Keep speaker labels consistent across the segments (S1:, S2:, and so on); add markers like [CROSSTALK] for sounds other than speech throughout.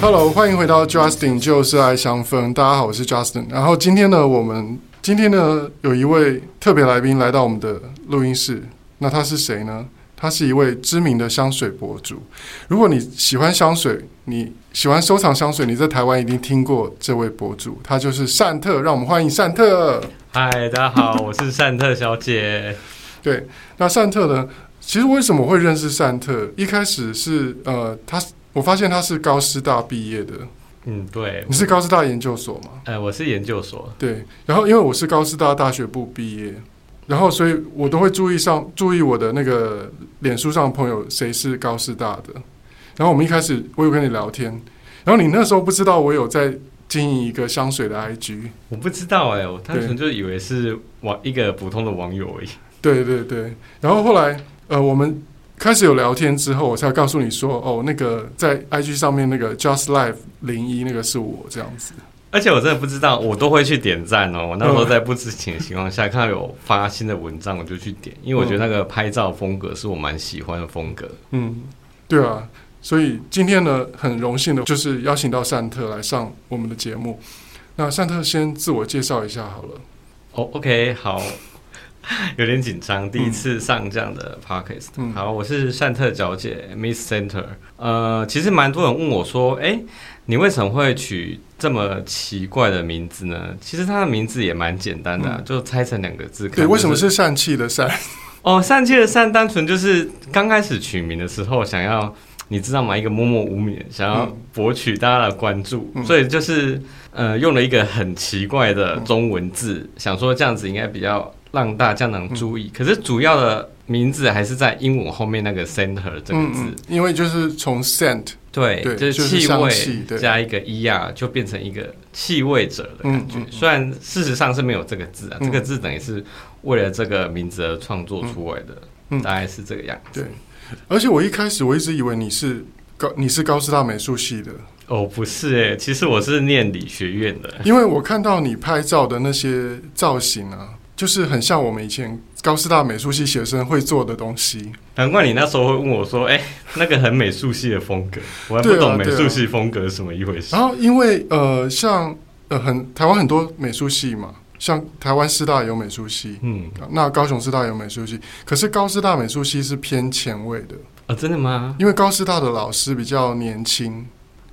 S1: Hello，欢迎回到 Justin 就是爱香氛。大家好，我是 Justin。然后今天呢，我们今天呢有一位特别来宾来到我们的录音室。那他是谁呢？他是一位知名的香水博主。如果你喜欢香水，你喜欢收藏香水，你在台湾一定听过这位博主，他就是善特。让我们欢迎善特。
S2: 嗨，大家好，我是善特小姐。[LAUGHS]
S1: 对，那善特呢？其实为什么会认识善特？一开始是呃，他我发现他是高师大毕业的。
S2: 嗯，对。你
S1: 是高师大研究所吗？
S2: 呃，我是研究所。对。
S1: 然后因为我是高师大大学部毕业，然后所以我都会注意上注意我的那个脸书上的朋友谁是高师大的。然后我们一开始我有跟你聊天，然后你那时候不知道我有在经营一个香水的 IG。
S2: 我不知道哎、欸，我单纯就以为是网一个普通的网友而已。
S1: 对对对。然后后来。呃，我们开始有聊天之后，我才告诉你说，哦，那个在 IG 上面那个 Just Life 零一那个是我这样子。
S2: 而且我真的不知道，我都会去点赞哦。我那时候在不知情的情况下，[LAUGHS] 看到有发新的文章，我就去点，因为我觉得那个拍照风格是我蛮喜欢的风格。
S1: 嗯，对啊，所以今天呢，很荣幸的就是邀请到善特来上我们的节目。那善特先自我介绍一下好了。
S2: 哦，OK，好。[LAUGHS] 有点紧张，第一次上这样的 podcast。嗯、好，我是善特小姐，Miss Center。呃，其实蛮多人问我说，哎、欸，你为什么会取这么奇怪的名字呢？其实它的名字也蛮简单的、啊嗯，就拆成两个字。
S1: 对，为什么是善气的善？
S2: 哦，善气的善，单纯就是刚开始取名的时候，想要你知道吗？一个默默无名，想要博取大家的关注，嗯、所以就是呃，用了一个很奇怪的中文字，嗯、想说这样子应该比较。让大家能注意、嗯，可是主要的名字还是在英文后面那个 center 这个字，嗯、
S1: 因为就是从 scent
S2: 对，对，就是气味加一个 er 就变成一个气味者的感觉。虽然事实上是没有这个字啊，嗯、这个字等于是为了这个名字而创作出来的、嗯，大概是这个样子。对，
S1: 而且我一开始我一直以为你是高，你是高师大美术系的。
S2: 哦，不是诶，其实我是念理学院的。
S1: 因为我看到你拍照的那些造型啊。就是很像我们以前高师大美术系学生会做的东西。
S2: 难怪你那时候会问我说：“哎、欸，那个很美术系的风格，我还不懂美术系风格是什么一回事。
S1: 啊”然后因为呃，像呃很台湾很多美术系嘛，像台湾师大有美术系，嗯，那高雄师大有美术系，可是高师大美术系是偏前卫的
S2: 啊、哦，真的吗？
S1: 因为高师大的老师比较年轻。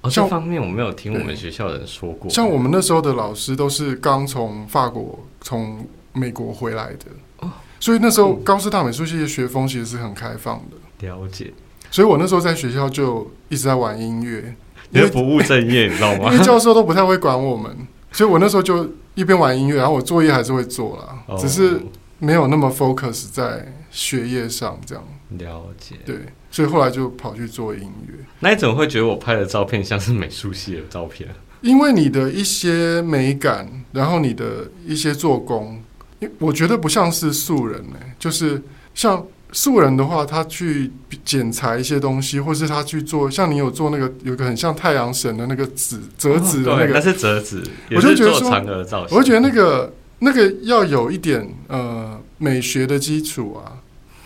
S2: 哦，这方面我没有听我们学校的人说过。
S1: 像我们那时候的老师都是刚从法国从。美国回来的，哦，所以那时候高师大美术系的学风其实是很开放的。
S2: 了解，
S1: 所以我那时候在学校就一直在玩音乐，
S2: 因为不务正业，你知道吗？[LAUGHS]
S1: 因为教授都不太会管我们，所以我那时候就一边玩音乐，然后我作业还是会做啦，哦，只是没有那么 focus 在学业上这样。
S2: 了解，
S1: 对，所以后来就跑去做音乐。
S2: 那你怎么会觉得我拍的照片像是美术系的照片？
S1: 因为你的一些美感，然后你的一些做工。我觉得不像是素人呢、欸，就是像素人的话，他去剪裁一些东西，或是他去做，像你有做那个，有个很像太阳神的那个纸折纸的那个，
S2: 那是折纸，
S1: 我就觉得说，
S2: 我
S1: 就觉得那个那个要有一点呃美学的基础啊，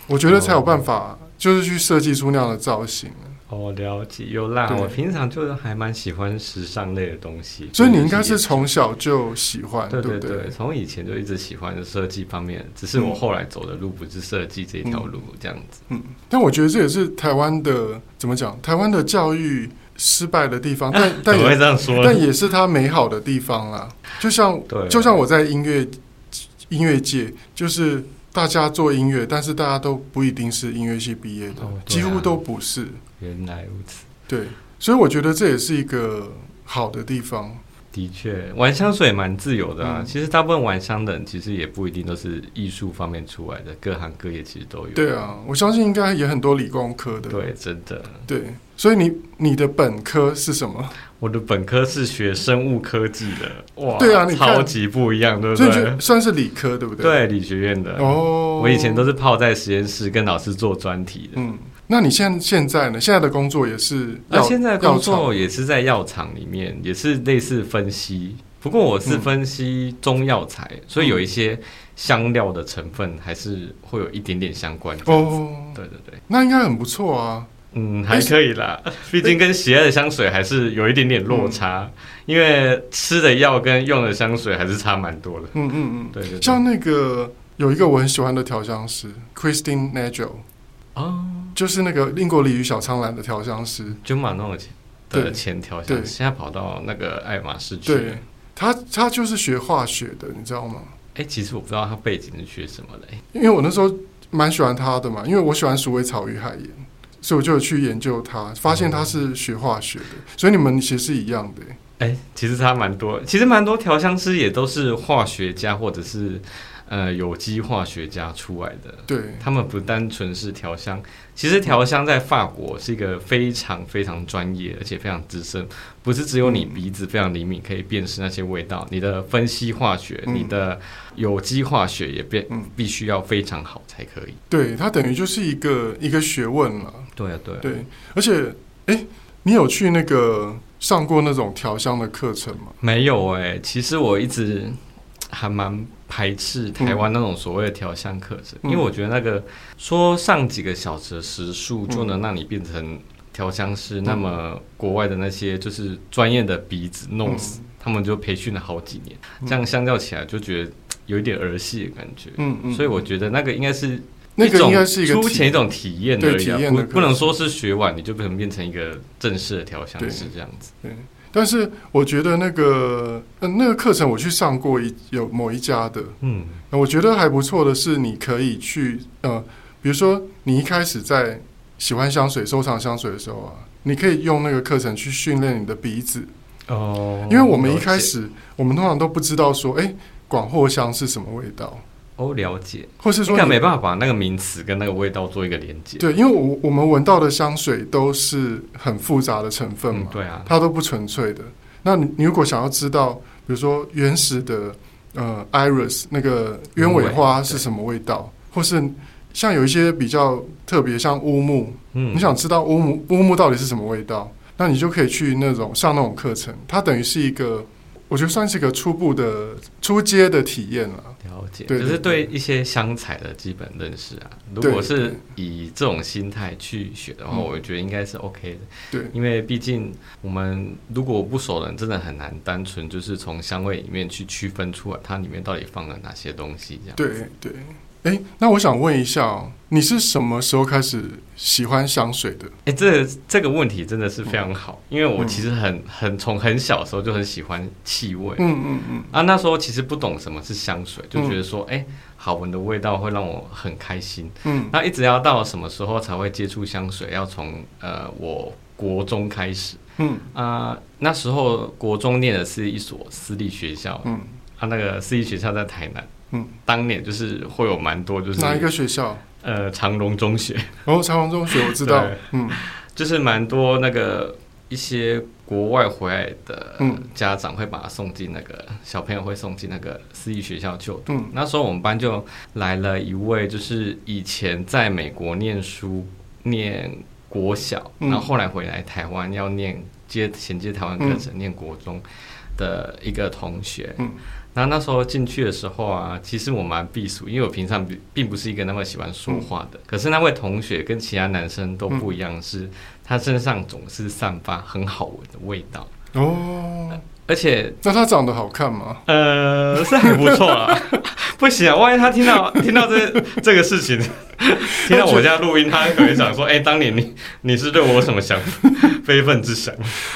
S1: 我觉得才有办法，就是去设计出那样的造型。
S2: 哦，了解，有啦。我平常就是还蛮喜欢时尚类的东西，
S1: 所以你应该是从小就喜欢，对对对，
S2: 从以前就一直喜欢设计方面，只是我后来走的路不是设计这条路这样子嗯。嗯，但我觉得这也是台湾的怎么讲？台湾的教育失败的地方，但 [LAUGHS] 但也会这样说，
S1: 但也是它美好的地方啦。就像就像我在音乐音乐界，就是大家做音乐，但是大家都不一定是音乐系毕业的，哦啊，几乎都不是。
S2: 原来如此，
S1: 对，所以我觉得这也是一个好的地方。
S2: 的确，玩香水蛮自由的啊。嗯、其实大部分玩香的人，其实也不一定都是艺术方面出来的，各行各业其实都有。
S1: 对啊，我相信应该也很多理工科的。
S2: 对，真的。
S1: 对，所以你你的本科是什么？
S2: 我的本科是学生物科技的。哇，
S1: 对啊，你
S2: 超级不一样，对不对？
S1: 所以算是理科，对不对？
S2: 对，理学院的。哦，我以前都是泡在实验室跟老师做专题的。嗯。
S1: 那你现现在呢？现在的工作也是？
S2: 那现在工作也是在药厂里面，也是类似分析。不过我是分析中药材，嗯，所以有一些香料的成分还是会有一点点相关。哦，对对对，
S1: 那应该很不错啊。
S2: 嗯，还可以啦，毕竟跟喜爱的香水还是有一点点落差，嗯、因为吃的药跟用的香水还是差蛮多的。
S1: 嗯嗯嗯，
S2: 对，对对。
S1: 像那个有一个我很喜欢的调香师，Christine Nagel，
S2: 哦，
S1: 就是那个英国鲤鱼小苍兰的调香师，
S2: 就马诺的前调香师，现在跑到那个爱马仕去。
S1: 对，他他就是学化学的，你知道吗？
S2: 哎、欸，其实我不知道他背景是学什么的，
S1: 因为我那时候蛮喜欢他的嘛，因为我喜欢鼠尾草与海盐。所以我就去研究他，发现他是学化学的，所以你们其实是一样的。
S2: 哎、欸，其实他蛮多，其实蛮多调香师也都是化学家或者是呃有机化学家出来的。
S1: 对，
S2: 他们不单纯是调香。其实调香在法国是一个非常非常专业，而且非常资深，不是只有你鼻子非常灵敏可以辨识那些味道，你的分析化学、你的有机化学也变必须要非常好才可以。
S1: 对，它等于就是一个一个学问了。
S2: 对啊，对啊。
S1: 对，而且，哎，你有去那个上过那种调香的课程吗？
S2: 没有哎，其实我一直还蛮。排斥台湾那种所谓的调香课程，嗯，因为我觉得那个说上几个小时的时数就能让你变成调香师，嗯，那么国外的那些就是专业的鼻子 nose，嗯，他们就培训了好几年，嗯，这样相较起来就觉得有一点儿戏的感觉。嗯嗯，所以我觉得那个应该是那个应该是一个出前一种体验而已，啊，不不能说是学完你就可能变成一个正式的调香师这样子。
S1: 对。对但是我觉得那个呃那个课程我去上过一有某一家的，嗯，我觉得还不错的是你可以去呃，比如说你一开始在喜欢香水、收藏香水的时候啊，你可以用那个课程去训练你的鼻子。哦，因为我们一开始我们通常都不知道说，哎，广藿香是什么味道。
S2: 哦，了解，
S1: 或是说
S2: 你没办法把那个名词跟那个味道做一个连接。
S1: 对，因为我我们闻到的香水都是很复杂的成分嘛，
S2: 嗯、对啊，
S1: 它都不纯粹的。那你如果想要知道，比如说原始的呃，iris 那个鸢尾花是什么味道，或是像有一些比较特别，像乌木，嗯，你想知道乌木乌木到底是什么味道，那你就可以去那种上那种课程，它等于是一个。我觉得算是一个初步的初阶的体验了。
S2: 了解，就是对一些香材的基本认识啊。如果是以这种心态去学的话，我觉得应该是 OK 的。
S1: 对，
S2: 因为毕竟我们如果不熟人，真的很难单纯就是从香味里面去区分出来它里面到底放了哪些东西。这样。
S1: 对对。哎，那我想问一下哦，你是什么时候开始喜欢香水的？
S2: 哎，这个、这个问题真的是非常好，嗯、因为我其实很很从很小的时候就很喜欢气味。嗯嗯嗯。啊，那时候其实不懂什么是香水，就觉得说，哎、嗯，好闻的味道会让我很开心。嗯。那一直要到什么时候才会接触香水？要从呃，我国中开始。嗯。啊，那时候国中念的是一所私立学校。嗯。啊，那个私立学校在台南。嗯，当年就是会有蛮多，就是
S1: 哪一个学校？
S2: 呃，长荣中学。
S1: 哦，长荣中学我知道。嗯，
S2: 就是蛮多那个一些国外回来的家长会把他送进那个、嗯、小朋友会送进那个私立学校就读。嗯，那时候我们班就来了一位，就是以前在美国念书念国小，嗯、然后后来回来台湾要念接衔接台湾课程、嗯、念国中的一个同学。嗯。然后那时候进去的时候啊，其实我蛮避暑，因为我平常并并不是一个那么喜欢说话的。嗯、可是那位同学跟其他男生都不一样，是他身上总是散发很好闻的味道哦。而且，
S1: 那他长得好看吗？
S2: 呃，是还不错啊。[LAUGHS] 不行啊，万一他听到听到这这个事情，听到我家录音，他可能想说：“哎、欸，当年你你是对我有什么想 [LAUGHS] 非分之想？”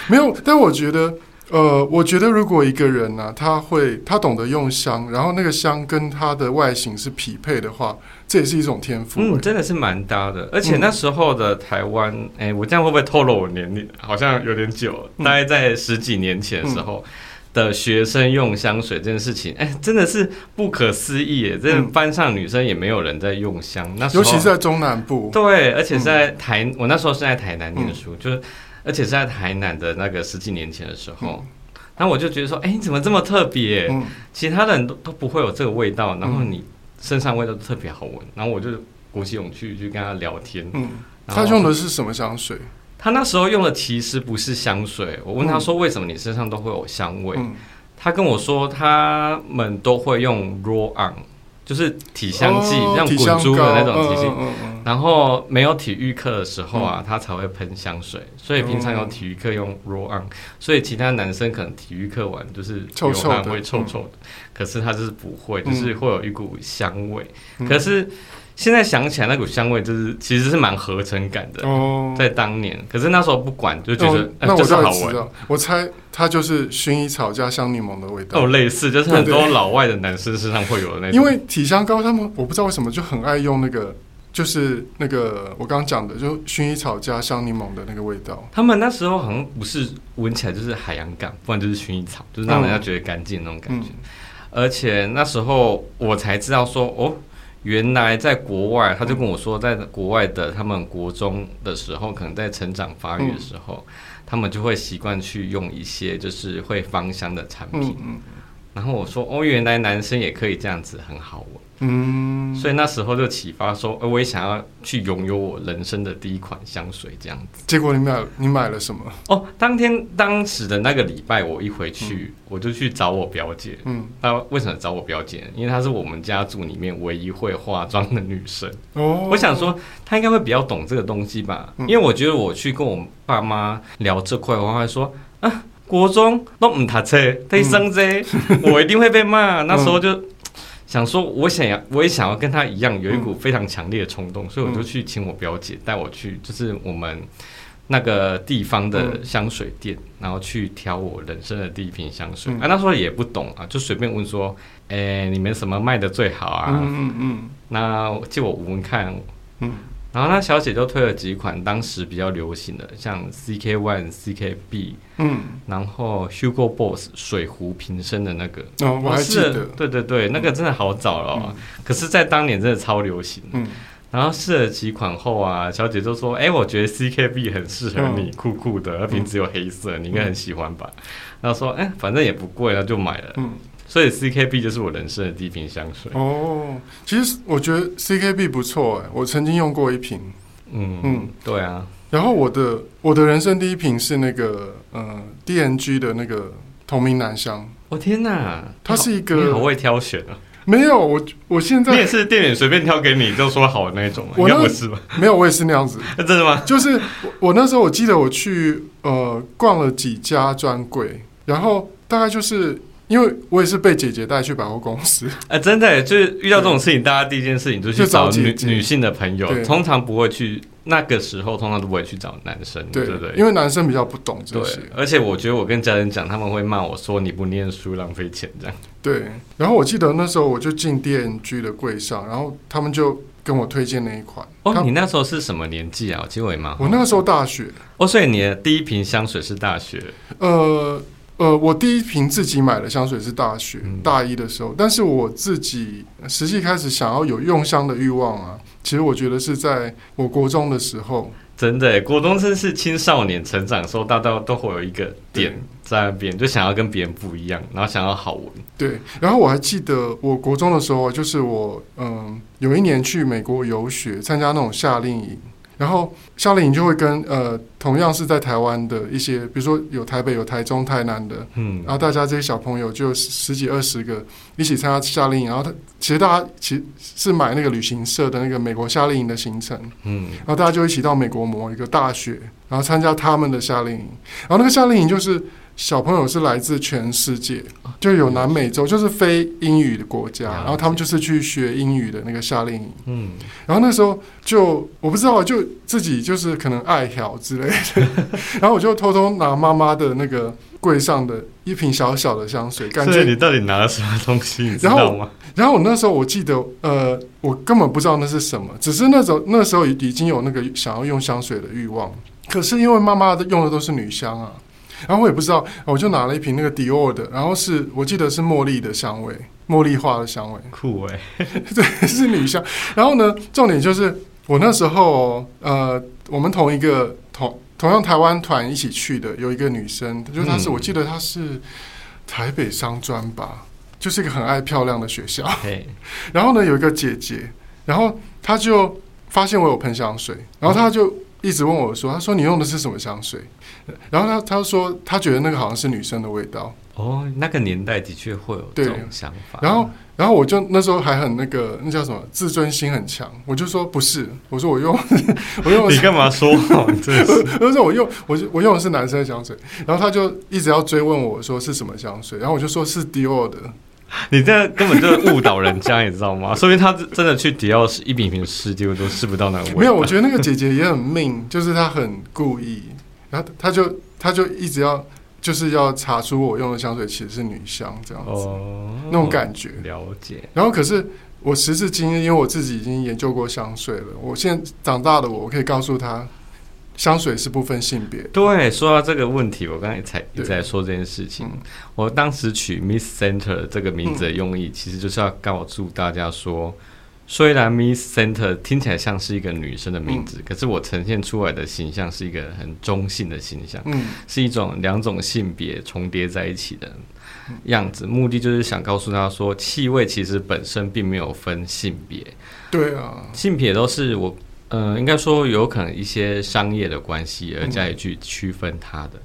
S1: 没有，但我觉得。呃，我觉得如果一个人呢、啊，他会他懂得用香，然后那个香跟他的外形是匹配的话，这也是一种天赋。
S2: 嗯，真的是蛮搭的。而且那时候的台湾，哎、嗯，我这样会不会透露我年龄？好像有点久，嗯、大概在十几年前的时候的学生用香水这件事情，哎，真的是不可思议。这班上女生也没有人在用香，那
S1: 尤其是在中南部，
S2: 对，而且是在台，嗯、我那时候是在台南念书，嗯、就是。而且是在台南的那个十几年前的时候，然后我就觉得说，哎，你怎么这么特别？嗯，其他人都都不会有这个味道，然后你身上味道特别好闻，然后我就鼓起勇气去跟他聊天。嗯，
S1: 他用的是什么香水？
S2: 他那时候用的其实不是香水。我问他说，为什么你身上都会有香味？他跟我说，他们都会用 roll on。就是体香剂，像滚珠的那种体香。然后没有体育课的时候啊，他才会喷香水。所以平常有体育课用 roll on，所以其他男生可能体育课完就是流汗会臭臭的，可是他就是不会，就是会有一股香味。可是。现在想起来，那股香味就是其实是蛮合成感的。哦，在当年，可是那时候不管，就觉得那我就好闻。
S1: 我猜它就是薰衣草加香柠檬的味道。
S2: 哦，类似，就是很多老外的男生身上会有的那种。
S1: 因为体香膏，他们我不知道为什么就很爱用那个，就是那个我刚刚讲的，就薰衣草加香柠檬的那个味道。
S2: 他们那时候好像不是闻起来就是海洋感，不然就是薰衣草，就是让人家觉得干净那种感觉。而且那时候我才知道说，哦。原来在国外，他就跟我说，在国外的他们国中的时候，可能在成长发育的时候，他们就会习惯去用一些就是会芳香的产品。然后我说，哦，原来男生也可以这样子，很好闻。嗯，所以那时候就启发说，呃，我也想要去拥有我人生的第一款香水这样子。
S1: 结果你买你买了什么？
S2: 哦，当天当时的那个礼拜，我一回去，嗯、我就去找我表姐。嗯，她为什么找我表姐？因为她是我们家族里面唯一会化妆的女生。哦，我想说她应该会比较懂这个东西吧，嗯、因为我觉得我去跟我爸妈聊这块，我会说啊，国中都唔读册，得升这，我一定会被骂。那时候就。想说，我想要，我也想要跟他一样，有一股非常强烈的冲动，嗯、所以我就去请我表姐带我去，就是我们那个地方的香水店，嗯、然后去挑我人生的第一瓶香水。嗯、啊，那时候也不懂啊，就随便问说，哎、欸，你们什么卖的最好啊？嗯嗯，嗯那借我闻闻看。嗯。然后那小姐就推了几款当时比较流行的，像 CK One、CK B，嗯，然后 Hugo Boss 水壶瓶身的那个，
S1: 哦，我还记得，
S2: 对对对，那个真的好早了，哦，嗯、可是，在当年真的超流行，嗯，然后试了几款后啊，小姐就说，哎，我觉得 CK B 很适合你，酷酷的，而瓶子有黑色，嗯、你应该很喜欢吧？然后说，哎，反正也不贵，那就买了，嗯。所以 CKB 就是我人生的第一瓶香水
S1: 哦。其实我觉得 CKB 不错哎，我曾经用过一瓶。
S2: 嗯嗯，对啊。
S1: 然后我的我的人生第一瓶是那个呃 DNG 的那个同名男香。
S2: 我、哦、天哪，
S1: 它是一个
S2: 你好会挑选啊。
S1: 没有我我现在
S2: 你也是店员随便挑给你就说好的那种，我那应该不是吧？
S1: 没有，我也是那样子。[LAUGHS]
S2: 真的吗？
S1: 就是我那时候我记得我去呃逛了几家专柜，然后大概就是。因为我也是被姐姐带去百货公司，
S2: 哎、欸，真的，就是遇到这种事情，大家第一件事情就去找女女性的朋友，通常不会去那个时候，通常都不会去找男生，对，对不对？
S1: 因为男生比较不懂这些，
S2: 而且我觉得我跟家人讲，他们会骂我说你不念书浪费钱这样。
S1: 对，然后我记得那时候我就进 DNG 的柜上，然后他们就跟我推荐那一款。
S2: 哦，你那时候是什么年纪啊？其实我也蛮……
S1: 我那个时候大学。
S2: 哦，所以你的第一瓶香水是大学？
S1: 呃。呃，我第一瓶自己买的香水是大学大一的时候，但是我自己实际开始想要有用香的欲望啊，其实我觉得是在我国中的时候。
S2: 真的，国中真是青少年成长的时候，大家都会有一个点在那边，就想要跟别人不一样，然后想要好闻。
S1: 对，然后我还记得我国中的时候，就是我嗯有一年去美国游学，参加那种夏令营。然后夏令营就会跟呃同样是在台湾的一些，比如说有台北、有台中、台南的，嗯，然后大家这些小朋友就十几二十个一起参加夏令营，然后他其实大家其实是买那个旅行社的那个美国夏令营的行程，嗯，然后大家就一起到美国某一个大学，然后参加他们的夏令营，然后那个夏令营就是。小朋友是来自全世界，就有南美洲，就是非英语的国家，然后他们就是去学英语的那个夏令营。嗯，然后那时候就我不知道，就自己就是可能爱好之类的，[LAUGHS] 然后我就偷偷拿妈妈的那个柜上的一瓶小小的香水，感觉
S2: 你到底拿了什么东西？你知道吗？
S1: 然后我那时候我记得，呃，我根本不知道那是什么，只是那时候那时候已已经有那个想要用香水的欲望，可是因为妈妈的用的都是女香啊。然后我也不知道，我就拿了一瓶那个迪奥的，然后是我记得是茉莉的香味，茉莉花的香味，
S2: 酷哎，[LAUGHS]
S1: 对，是女香。然后呢，重点就是我那时候，呃，我们同一个同同样台湾团一起去的，有一个女生，就是她是，嗯、我记得她是台北商专吧，就是一个很爱漂亮的学校。然后呢，有一个姐姐，然后她就发现我有喷香水，然后她就一直问我说：“他说你用的是什么香水？”然后他他说他觉得那个好像是女生的味道，
S2: 哦，那个年代的确会有这种想法。
S1: 然后，然后我就那时候还很那个，那叫什么？自尊心很强。我就说不是，我说我用，[LAUGHS] 我用。
S2: 你干嘛说？[LAUGHS]
S1: 我说我用，我我用的是男生的香水。然后他就一直要追问我说是什么香水，然后我就说是迪奥的。
S2: 你这根本就是误导人家，你知道吗？[LAUGHS] 说明他真的去迪奥试一瓶瓶试，结果都试不到那个味。
S1: 没有，我觉得那个姐姐也很命，就是她很故意，然后她就她就一直要。就是要查出我用的香水其实是女香这样子，哦、那种感觉。
S2: 了解。
S1: 然后可是我时至今日，因为我自己已经研究过香水了，我现在长大的我，我可以告诉他，香水是不分性别。
S2: 对，说到这个问题，我刚才才一直在说这件事情。我当时取 Miss Center 这个名字的用意，其实就是要告诉大家说。虽然 Miss Center 听起来像是一个女生的名字，嗯、可是我呈现出来的形象是一个很中性的形象，嗯、是一种两种性别重叠在一起的样子。目的就是想告诉大家说，气味其实本身并没有分性别。
S1: 对啊，
S2: 性别都是我，呃，应该说有可能一些商业的关系而加以去区分它的。嗯、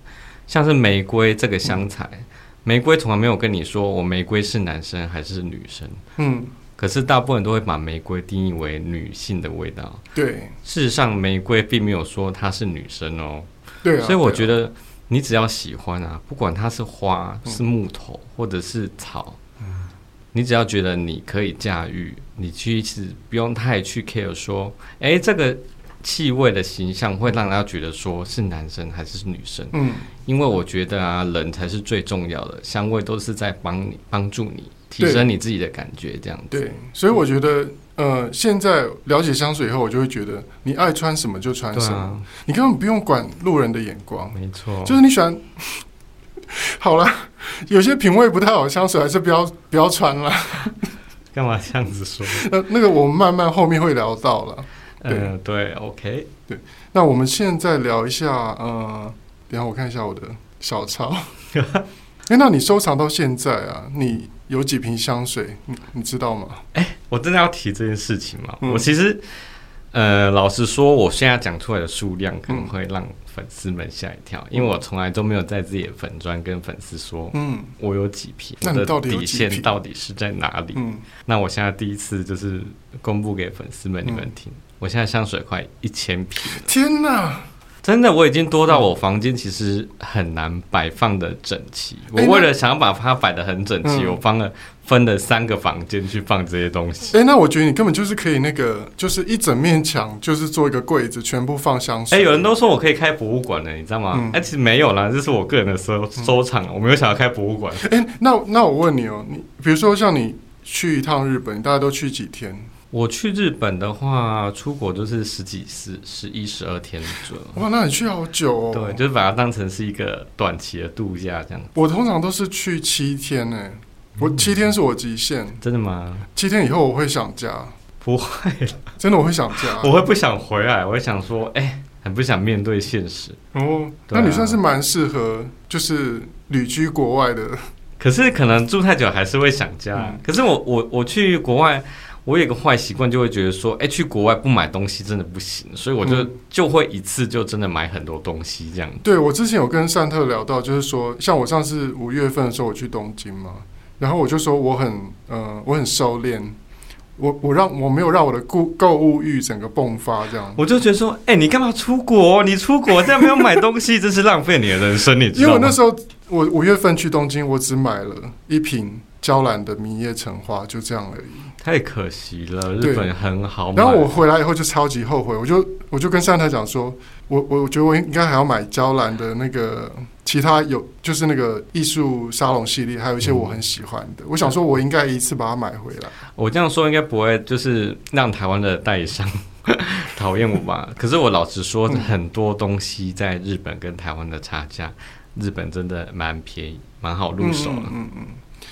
S2: 像是玫瑰这个香材，嗯、玫瑰从来没有跟你说我玫瑰是男生还是女生。嗯。可是大部分人都会把玫瑰定义为女性的味道。
S1: 对，
S2: 事实上玫瑰并没有说它是女生哦。
S1: 对啊，
S2: 所以我觉得你只要喜欢啊，不管它是花、是木头或者是草，嗯，你只要觉得你可以驾驭，你其实不用太去 care 说，哎，这个气味的形象会让人家觉得说是男生还是女生。嗯，因为我觉得啊，人才是最重要的，香味都是在帮你帮助你。提升你自己的感觉，这样子。
S1: 对，所以我觉得，呃，现在了解香水以后，我就会觉得，你爱穿什么就穿什么，啊、你根本不用管路人的眼光。
S2: 没错，
S1: 就是你喜欢。[LAUGHS] 好了，有些品味不太好的香水，还是不要不要穿了。[LAUGHS]
S2: 干嘛这样子说？[LAUGHS]
S1: 那那个我们慢慢后面会聊到了。对、
S2: 呃、对，OK，
S1: 对。那我们现在聊一下，呃，等下我看一下我的小抄。哎，那你收藏到现在啊，你？有几瓶香水，你你知道吗？
S2: 哎、欸，我真的要提这件事情吗？嗯、我其实，呃，老实说，我现在讲出来的数量可能会让粉丝们吓一跳，嗯、因为我从来都没有在自己的粉砖跟粉丝说，嗯，我有几瓶，那你到底底线到底是在哪里？嗯，那我现在第一次就是公布给粉丝们你们听，嗯、我现在香水快一千瓶，
S1: 天哪！
S2: 真的，我已经多到我房间其实很难摆放的整齐。我为了想要把它摆的很整齐，我放了分了三个房间去放这些东西。
S1: 哎，那我觉得你根本就是可以那个，就是一整面墙，就是做一个柜子，全部放香水。
S2: 哎，有人都说我可以开博物馆呢，你知道吗？哎，其实没有啦，这是我个人的收收藏，我没有想要开博物馆。
S1: 哎，那那我问你哦，你比如说像你去一趟日本，大家都去几天？
S2: 我去日本的话，出国就是十几、十、十一、十二天左右。
S1: 哇，那你去好久哦。
S2: 对，就是把它当成是一个短期的度假这样。
S1: 我通常都是去七天呢，我七天是我极限。嗯。真的吗？
S2: 七
S1: 天以后我会想家。不会，真的我会想家。
S2: 我会不想回来，我会想说，哎、欸，很不想面对现实。
S1: 哦，啊、那你算是蛮适合，就是旅居国外的。
S2: 可是可能住太久还是会想家。嗯、可是我我我去国外。我有一个坏习惯，就会觉得说，哎、欸，去国外不买东西真的不行，所以我就、嗯、就会一次就真的买很多东西这样。
S1: 对，我之前有跟善特聊到，就是说，像我上次五月份的时候我去东京嘛，然后我就说我很呃我很收敛，我我让我没有让我的购购物欲整个迸发这样。
S2: 我就觉得说，哎、欸，你干嘛出国？你出国这样没有买东西，[LAUGHS] 真是浪费你的人生，你知道吗？
S1: 因为我那时候我五月份去东京，我只买了一瓶娇兰的迷夜橙花，就这样而已。
S2: 太可惜了，日本很好。
S1: 然后我回来以后就超级后悔，我就我就跟上台讲说，我我我觉得我应该还要买娇兰的那个其他有，就是那个艺术沙龙系列，还有一些我很喜欢的。嗯、我想说，我应该一次把它买回来。
S2: 我这样说应该不会，就是让台湾的代理商 [LAUGHS] 讨厌我吧？[LAUGHS] 可是我老实说，很多东西在日本跟台湾的差价，日本真的蛮便宜，蛮好入手的。嗯嗯。嗯嗯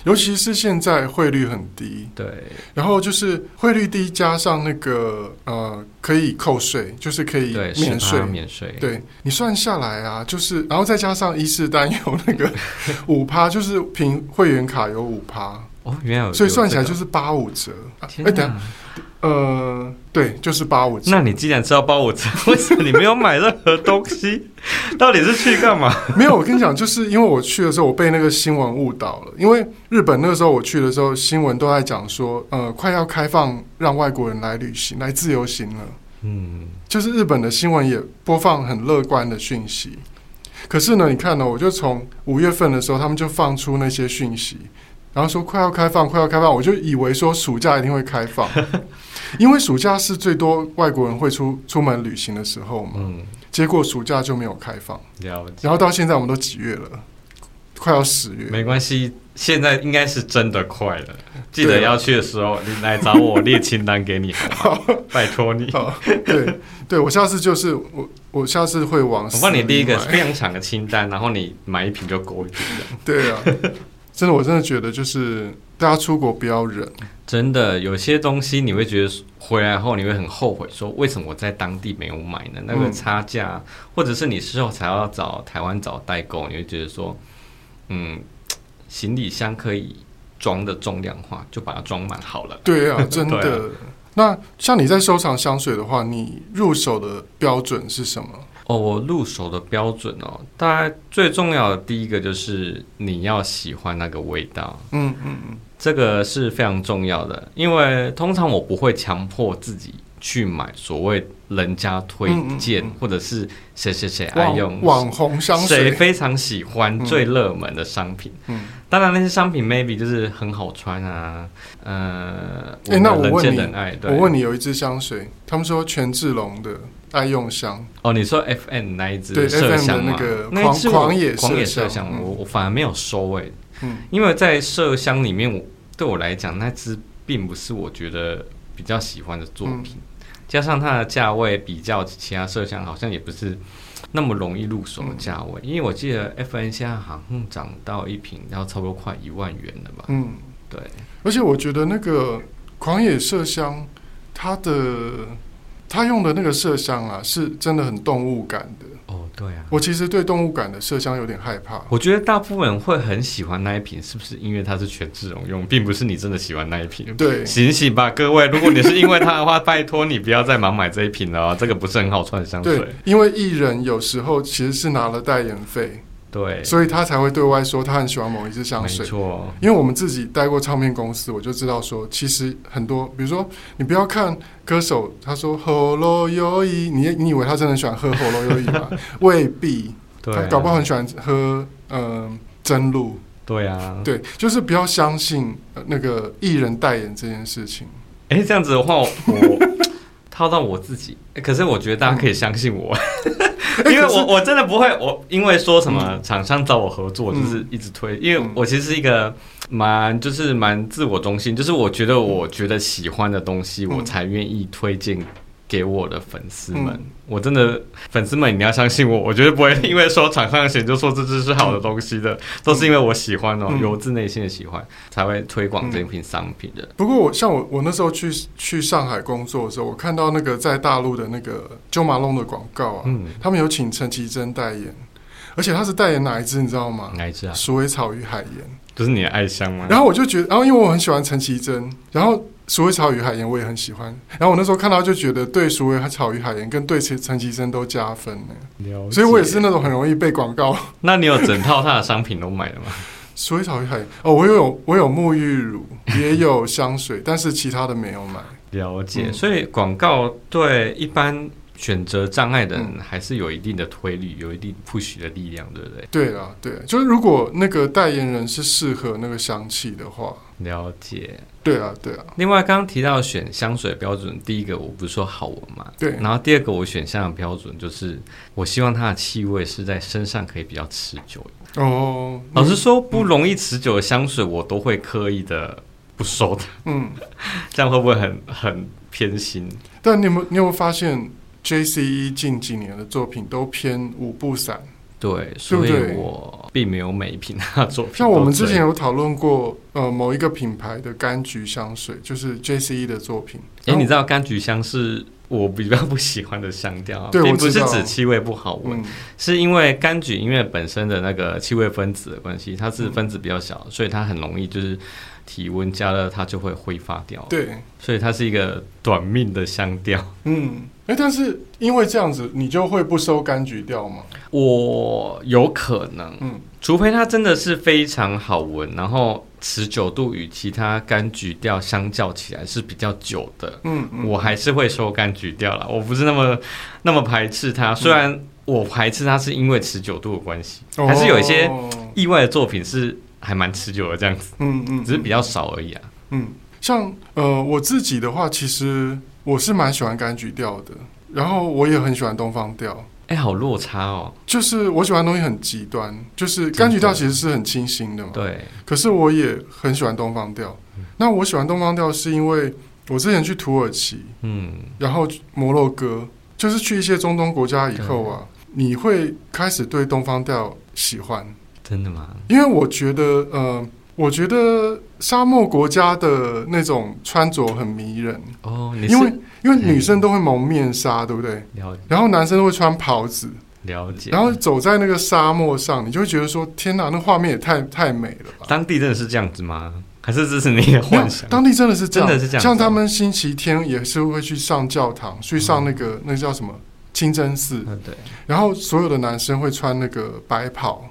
S1: 尤其是现在汇率很低，
S2: 对，
S1: 然后就是汇率低加上那个呃可以扣税，就是可以免税，
S2: 免税，
S1: 对，你算下来啊，就是然后再加上伊势丹有那个五趴，就是凭会员卡有五趴，
S2: 哦，原来有，
S1: 所以算起来就是八五折。哎、欸，等下，呃，对，就是八五折。
S2: 那你既然知道八五折，为什么你没有买任何东西？[LAUGHS] 到底是去干嘛？
S1: 没有，我跟你讲，就是因为我去的时候，我被那个新闻误导了。因为日本那个时候我去的时候，新闻都在讲说，呃，快要开放让外国人来旅行、来自由行了。嗯，就是日本的新闻也播放很乐观的讯息。可是呢，你看呢，我就从五月份的时候，他们就放出那些讯息，然后说快要开放，快要开放，我就以为说暑假一定会开放，[LAUGHS] 因为暑假是最多外国人会出出门旅行的时候嘛。嗯。结果暑假就没有开放，然后到现在我们都几月了？快要十月。
S2: 没关系，现在应该是真的快了。记得要去的时候，你来找我，我列清单给你，[LAUGHS] 好拜托你。
S1: 对，对我下次就是我，我下次会往。
S2: 我帮你列一个非常长的清单，然后你买一瓶就够一瓶。
S1: 对啊，真的，我真的觉得就是大家出国不要忍。
S2: 真的，有些东西你会觉得回来后你会很后悔，说为什么我在当地没有买呢？那个差价，嗯、或者是你事后才要找台湾找代购，你会觉得说，嗯，行李箱可以。装的重量化，就把它装满好了。
S1: 对啊，真的。啊、那像你在收藏香水的话，你入手的标准是什么？
S2: 哦，我入手的标准哦，大概最重要的第一个就是你要喜欢那个味道。嗯嗯嗯，这个是非常重要的，因为通常我不会强迫自己去买所谓人家推荐，嗯嗯、或者是谁谁谁爱用
S1: 网红香水，
S2: 谁非常喜欢最热门的商品。嗯。嗯当然，那些商品 maybe 就是很好穿啊，呃，
S1: 哎、欸，那我问你，我问你，有一支香水，他们说权志龙的爱用香。
S2: 哦，你说 F N 那一支
S1: 对
S2: 麝香
S1: 那个狂狂野
S2: 狂野麝香，我我反而没有收诶，嗯，因为在麝香里面，我对我来讲，那支并不是我觉得比较喜欢的作品，嗯、加上它的价位比较其他麝香，好像也不是。那么容易入手的价位，嗯、因为我记得 FN 现在好像涨到一瓶要差不多快一万元了吧？嗯，对。
S1: 而且我觉得那个狂野麝香，它的它用的那个麝香啊，是真的很动物感的。
S2: 哦对啊，
S1: 我其实对动物感的麝香有点害怕。
S2: 我觉得大部分人会很喜欢那一瓶，是不是因为它是权志龙用，并不是你真的喜欢那一瓶？
S1: 对，
S2: 醒醒吧，各位！如果你是因为它的话，拜托你不要再盲买这一瓶了啊，这个不是很好穿的香水。
S1: 对，因为艺人有时候其实是拿了代言费。
S2: 对，
S1: 所以他才会对外说他很喜欢某一支香水。
S2: 没错，
S1: 因为我们自己待过唱片公司，我就知道说，其实很多，比如说你不要看歌手，他说喝咯有意，你你以为他真的喜欢喝喉咙有意吗？[LAUGHS] 未必，
S2: 对啊，
S1: 他搞不好很喜欢喝嗯真露。
S2: 对啊，
S1: 对，就是不要相信那个艺人代言这件事情。
S2: 哎，这样子的话，我 [LAUGHS] 套到我自己，可是我觉得大家可以相信我。嗯 [LAUGHS] 因为我我真的不会，我因为说什么厂商找我合作，就是一直推，因为我其实是一个蛮就是蛮自我中心，就是我觉得我觉得喜欢的东西，我才愿意推荐。给我的粉丝们，嗯、我真的粉丝们，你要相信我，我绝对不会因为说厂商嫌就说这支是好的东西的，嗯、都是因为我喜欢哦，由、嗯、自内心的喜欢才会推广这一瓶商品的。
S1: 不过我像我我那时候去去上海工作的时候，我看到那个在大陆的那个 Jo Malone 的广告啊，嗯、他们有请陈绮贞代言，而且他是代言哪一支你知道吗？
S2: 哪一支啊？
S1: 鼠尾草与海盐，
S2: 就是你的爱香吗？
S1: 然后我就觉得，然后因为我很喜欢陈绮贞，然后。鼠尾草与海盐我也很喜欢，然后我那时候看到就觉得对鼠尾草与海盐跟对陈陈绮贞都加分呢，了解。所以我也是那种很容易被广告。
S2: 那你有整套他的商品都买了吗？
S1: 鼠尾草与海盐哦，我有我有沐浴乳，也有香水，但是其他的没有买。
S2: 了解，嗯、所以广告对一般。选择障碍的人还是有一定的推力，嗯、有一定 push 的力量，对不对？
S1: 对啊，对，就是如果那个代言人是适合那个香气的话，
S2: 了解。
S1: 对啊，对啊。
S2: 另外，刚刚提到选香水标准，第一个我不是说好闻嘛？
S1: 对。
S2: 然后第二个我选香的标准就是，我希望它的气味是在身上可以比较持久。
S1: 哦。
S2: 老实说，不容易持久的香水，我都会刻意的不收的。嗯。[LAUGHS] 这样会不会很很偏心？
S1: 但你有没有你有没有发现？JCE 近几年的作品都偏五步散，
S2: 对，所以我并没有每一瓶他的作品。
S1: 像我们之前有讨论过，呃，某一个品牌的柑橘香水，就是 JCE 的作品。
S2: 哎、欸，你知道柑橘香是我比较不喜欢的香调，对，并不是指气味不好闻，嗯、是因为柑橘因为本身的那个气味分子的关系，它是分子比较小，嗯、所以它很容易就是。体温加热，它就会挥发掉。
S1: 对，
S2: 所以它是一个短命的香调。
S1: 嗯，哎，但是因为这样子，你就会不收柑橘调吗？
S2: 我有可能，
S1: 嗯，
S2: 除非它真的是非常好闻，然后持久度与其他柑橘调相较起来是比较久的，
S1: 嗯，嗯，
S2: 我还是会收柑橘调啦。我不是那么那么排斥它，虽然我排斥它是因为持久度的关系，嗯，还是有一些意外的作品是。还蛮持久的这样子，
S1: 嗯嗯，
S2: 只是比较少而已啊。
S1: 嗯，像呃我自己的话，其实我是蛮喜欢柑橘调的，然后我也很喜欢东方调。
S2: 哎、欸，好落差哦！
S1: 就是我喜欢的东西很极端，就是柑橘调其实是很清新的嘛。
S2: 对。
S1: 可是我也很喜欢东方调。嗯、那我喜欢东方调是因为我之前去土耳其，嗯，然后摩洛哥，就是去一些中东国家以后啊，你会开始对东方调喜欢。
S2: 真的吗？
S1: 因为我觉得，呃，我觉得沙漠国家的那种穿着很迷人
S2: 哦。
S1: 因为因为女生都会蒙面纱，对不对？
S2: 了解。
S1: 然后男生都会穿袍子，
S2: 了解。
S1: 然后走在那个沙漠上，你就会觉得说：“天哪，那画面也太太美了吧！”
S2: 当地真的是这样子吗？还是这是你的幻想？
S1: 当地真的是这样，
S2: 真的是这样。
S1: 像他们星期天也是会去上教堂，去上那个、嗯、那个叫什么清真寺。
S2: 对。然
S1: 后所有的男生会穿那个白袍。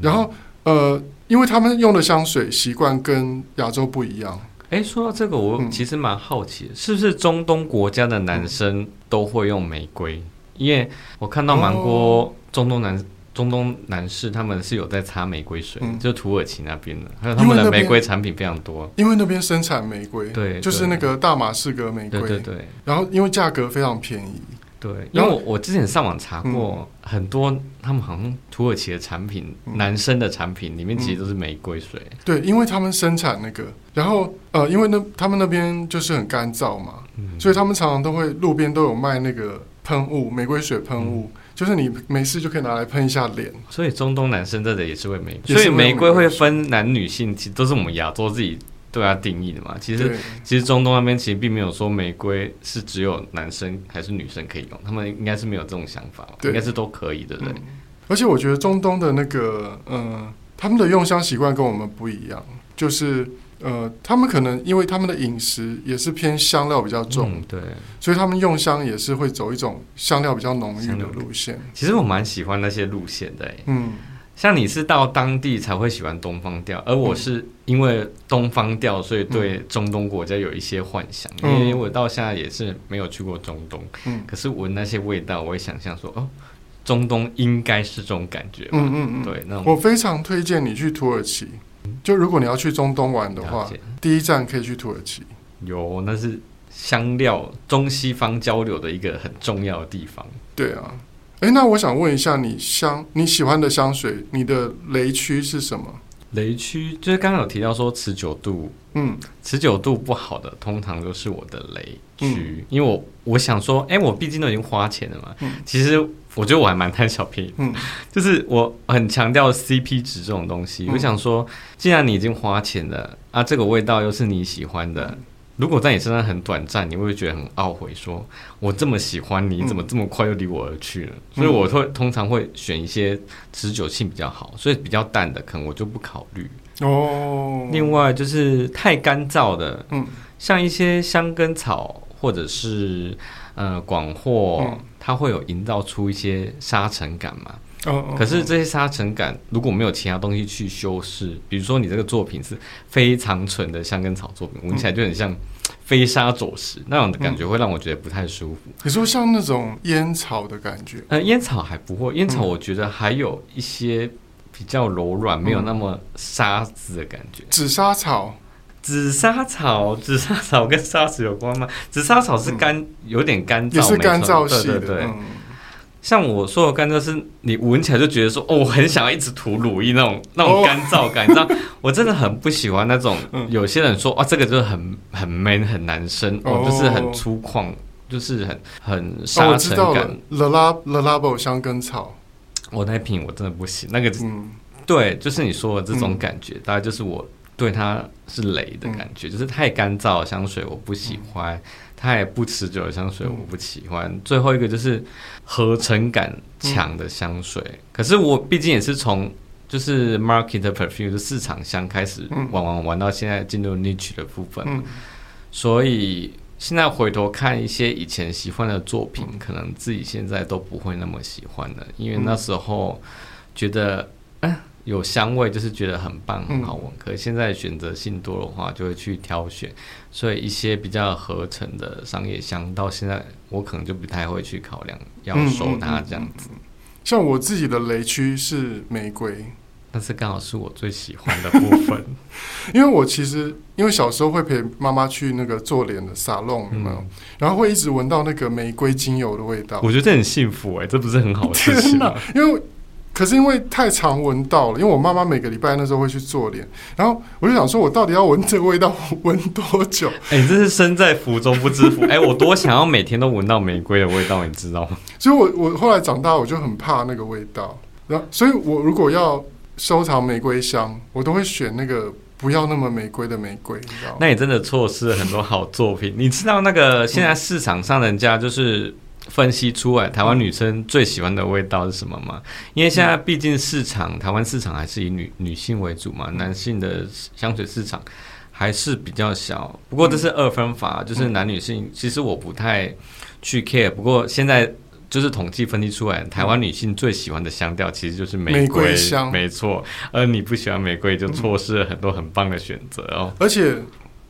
S1: 然后，呃，因为他们用的香水习惯跟亚洲不一样。
S2: 哎，说到这个，我其实蛮好奇是不是中东国家的男生都会用玫瑰？因为我看到蛮多中东男、哦、中东男士，他们是有在擦玫瑰水，嗯、就土耳其那边的，还有他们的玫瑰产品非常多。
S1: 因为那边生产玫瑰，
S2: 对，
S1: 就是那个大马士革玫瑰，
S2: 对对对。
S1: 然后因为价格非常便宜。
S2: 对，因为我我之前上网查过很多，嗯、他们好像土耳其的产品，嗯、男生的产品里面其实都是玫瑰水。
S1: 对，因为他们生产那个，然后呃，因为那他们那边就是很干燥嘛，嗯、所以他们常常都会路边都有卖那个喷雾，玫瑰水喷雾，嗯、就是你没事就可以拿来喷一下脸。
S2: 所以中东男生真的也是会玫瑰，所以玫瑰会分男女性，其实都是我们亚洲自己。对它定义的嘛，其实其实中东那边其实并没有说玫瑰是只有男生还是女生可以用，他们应该是没有这种想法，应该是都可以的，对。
S1: 而且我觉得中东的那个，嗯，他们的用香习惯跟我们不一样，就是呃，他们可能因为他们的饮食也是偏香料比较重，
S2: 对，
S1: 所以他们用香也是会走一种香料比较浓郁的路线。
S2: 其实我蛮喜欢那些路线的，嗯。像你是到当地才会喜欢东方调，而我是因为东方调，所以对中东国家有一些幻想。嗯、因为我到现在也是没有去过中东，嗯、可是闻那些味道，我会想象说，哦，中东应该是这种感觉吧。嗯嗯嗯，对，那
S1: 我非常推荐你去土耳其。就如果你要去中东玩的话，第一站可以去土耳其。
S2: 有，那是香料中西方交流的一个很重要的地方。
S1: 对啊。哎，那我想问一下，你香你喜欢的香水，你的雷区是什么？
S2: 雷区就是刚刚有提到说持久度，嗯，持久度不好的，通常都是我的雷区，嗯、因为我我想说，哎，我毕竟都已经花钱了嘛，嗯、其实我觉得我还蛮贪小便宜，嗯，[LAUGHS] 就是我很强调 CP 值这种东西，嗯、我想说，既然你已经花钱了，啊，这个味道又是你喜欢的。嗯如果在你身上很短暂，你会不会觉得很懊悔说，说我这么喜欢你，怎么这么快又离我而去了？嗯、所以我会通常会选一些持久性比较好，所以比较淡的可能我就不考虑。哦。另外就是太干燥的，嗯，像一些香根草或者是呃广藿，嗯、它会有营造出一些沙尘感嘛。哦，可是这些沙尘感如果没有其他东西去修饰，比如说你这个作品是非常纯的香根草作品，闻起来就很像飞沙走石，那种的感觉会让我觉得不太舒服。
S1: 你说像那种烟草的感觉？
S2: 呃，烟草还不会，烟草我觉得还有一些比较柔软，没有那么沙子的感觉。
S1: 紫砂草，
S2: 紫砂草，紫砂草跟沙子有关吗？紫砂草是干，有点干燥，
S1: 也是干燥系的，
S2: 对对对。像我说的干燥是，你闻起来就觉得说，哦，我很想要一直涂乳液那种那种干燥感，你知道？我真的很不喜欢那种。有些人说，啊，这个就是很很 man 很男生，哦，就是很粗犷，就是很很沙尘感。
S1: Le Labo Le Labo 香根草，
S2: 我那瓶我真的不行。那个，对，就是你说的这种感觉，大概就是我对它是雷的感觉，就是太干燥的香水我不喜欢。它也不持久的香水，我不喜欢。嗯、最后一个就是合成感强的香水，嗯、可是我毕竟也是从。就是 market perfume 的市场香开始玩玩玩到现在进入 niche 的部分，嗯、所以现在回头看一些以前喜欢的作品，嗯、可能自己现在都不会那么喜欢了，因为那时候觉得嗯。有香味就是觉得很棒很好闻，嗯、可是现在选择性多的话，就会去挑选，所以一些比较合成的商业香，到现在我可能就不太会去考量要收它这样子。
S1: 像我自己的雷区是玫瑰，
S2: 但是刚好是我最喜欢的部分，[LAUGHS]
S1: 因为我其实因为小时候会陪妈妈去那个做脸的沙龙，有没有？嗯、然后会一直闻到那个玫瑰精油的味道，
S2: 我觉得这很幸福哎、欸，这不是很好的事情吗？
S1: 因为。可是因为太常闻到了，因为我妈妈每个礼拜那时候会去做脸，然后我就想说，我到底要闻这个味道闻多久？[LAUGHS]
S2: 哎、欸，你这是身在福中不知福。哎、欸，我多想要每天都闻到玫瑰的味道，你知道吗？[LAUGHS]
S1: 所以我，我我后来长大，我就很怕那个味道。然后，所以我如果要收藏玫瑰香，我都会选那个不要那么玫瑰的玫瑰，你知道吗？
S2: 那你真的错失了很多好作品。你知道那个现在市场上人家就是。分析出来台湾女生最喜欢的味道是什么吗？因为现在毕竟市场台湾市场还是以女女性为主嘛，男性的香水市场还是比较小。不过这是二分法，就是男女性其实我不太去 care。不过现在就是统计分析出来，台湾女性最喜欢的香调其实就是玫瑰，玫瑰香，没错。而你不喜欢玫瑰，就错失了很多很棒的选择哦。
S1: 而且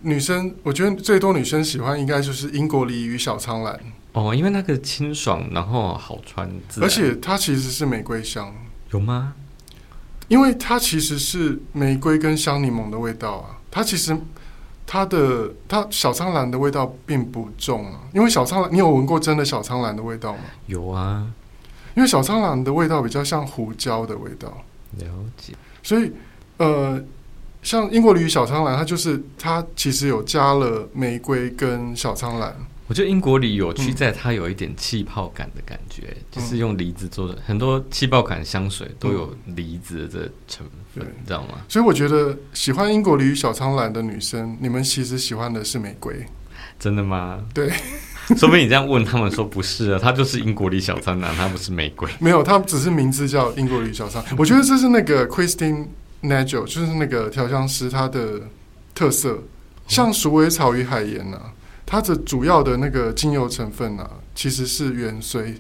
S1: 女生，我觉得最多女生喜欢应该就是英国梨与小苍兰。
S2: 哦，因为那个清爽，然后好穿，
S1: 而且它其实是玫瑰香，
S2: 有吗？
S1: 因为它其实是玫瑰跟香柠檬的味道啊。它其实它的它小苍兰的味道并不重啊。因为小苍兰，你有闻过真的小苍兰的味道吗？
S2: 有啊，
S1: 因为小苍兰的味道比较像胡椒的味道。
S2: 了解。
S1: 所以呃，像英国梨与小苍兰，它就是它其实有加了玫瑰跟小苍兰。
S2: 我觉得英国梨有趣在它有一点气泡感的感觉，嗯、就是用梨子做的，很多气泡感香水都有梨子的成分，你知道吗？
S1: 所以我觉得喜欢英国梨与小苍兰的女生，你们其实喜欢的是玫瑰，
S2: 真的吗？
S1: 对，[LAUGHS]
S2: 说不定你这样问他们说不是啊，它就是英国梨小苍兰，它不是玫瑰。
S1: 没有，它只是名字叫英国梨小苍兰。我觉得这是那个 Christine Nagel，就是那个调香师他的特色，像鼠尾草与海盐呢、啊。它的主要的那个精油成分啊，其实是芫荽、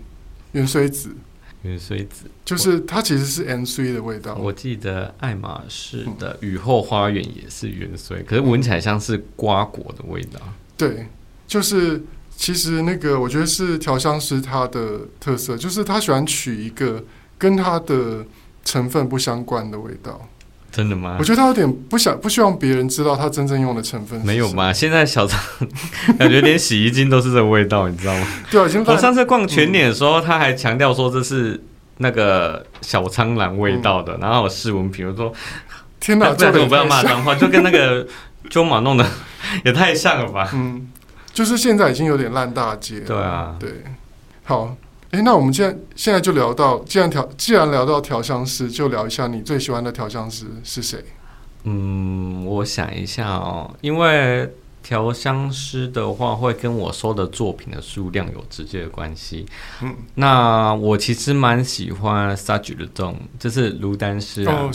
S1: 芫荽籽、
S2: 芫荽籽，
S1: 就是它其实是 N C 的味道。
S2: 我记得爱马仕的雨后花园也是芫荽，可是闻起来像是瓜果的味道。
S1: 对，就是其实那个我觉得是调香师他的特色，就是他喜欢取一个跟他的成分不相关的味道。
S2: 真的吗？
S1: 我觉得他有点不想不希望别人知道他真正用的成分。
S2: 没有吗？现在小苍 [LAUGHS] 感觉连洗衣精都是这个味道，你知道吗？[LAUGHS]
S1: 对，
S2: 我上次逛全脸的时候，他还强调说这是那个小苍兰味道的。然后我试闻，比如说，
S1: 天哪，
S2: 这个我不要骂脏话，就跟那个 [LAUGHS] 中马弄的也太像了吧？
S1: 嗯，就是现在已经有点烂大街。
S2: 对啊，
S1: 对，好。哎，那我们现在现在就聊到，既然调既然聊到调香师，就聊一下你最喜欢的调香师是谁？
S2: 嗯，我想一下哦，因为调香师的话会跟我收的作品的数量有直接的关系。嗯，那我其实蛮喜欢 Serge Lutens，就是卢丹师啊。
S1: 哦，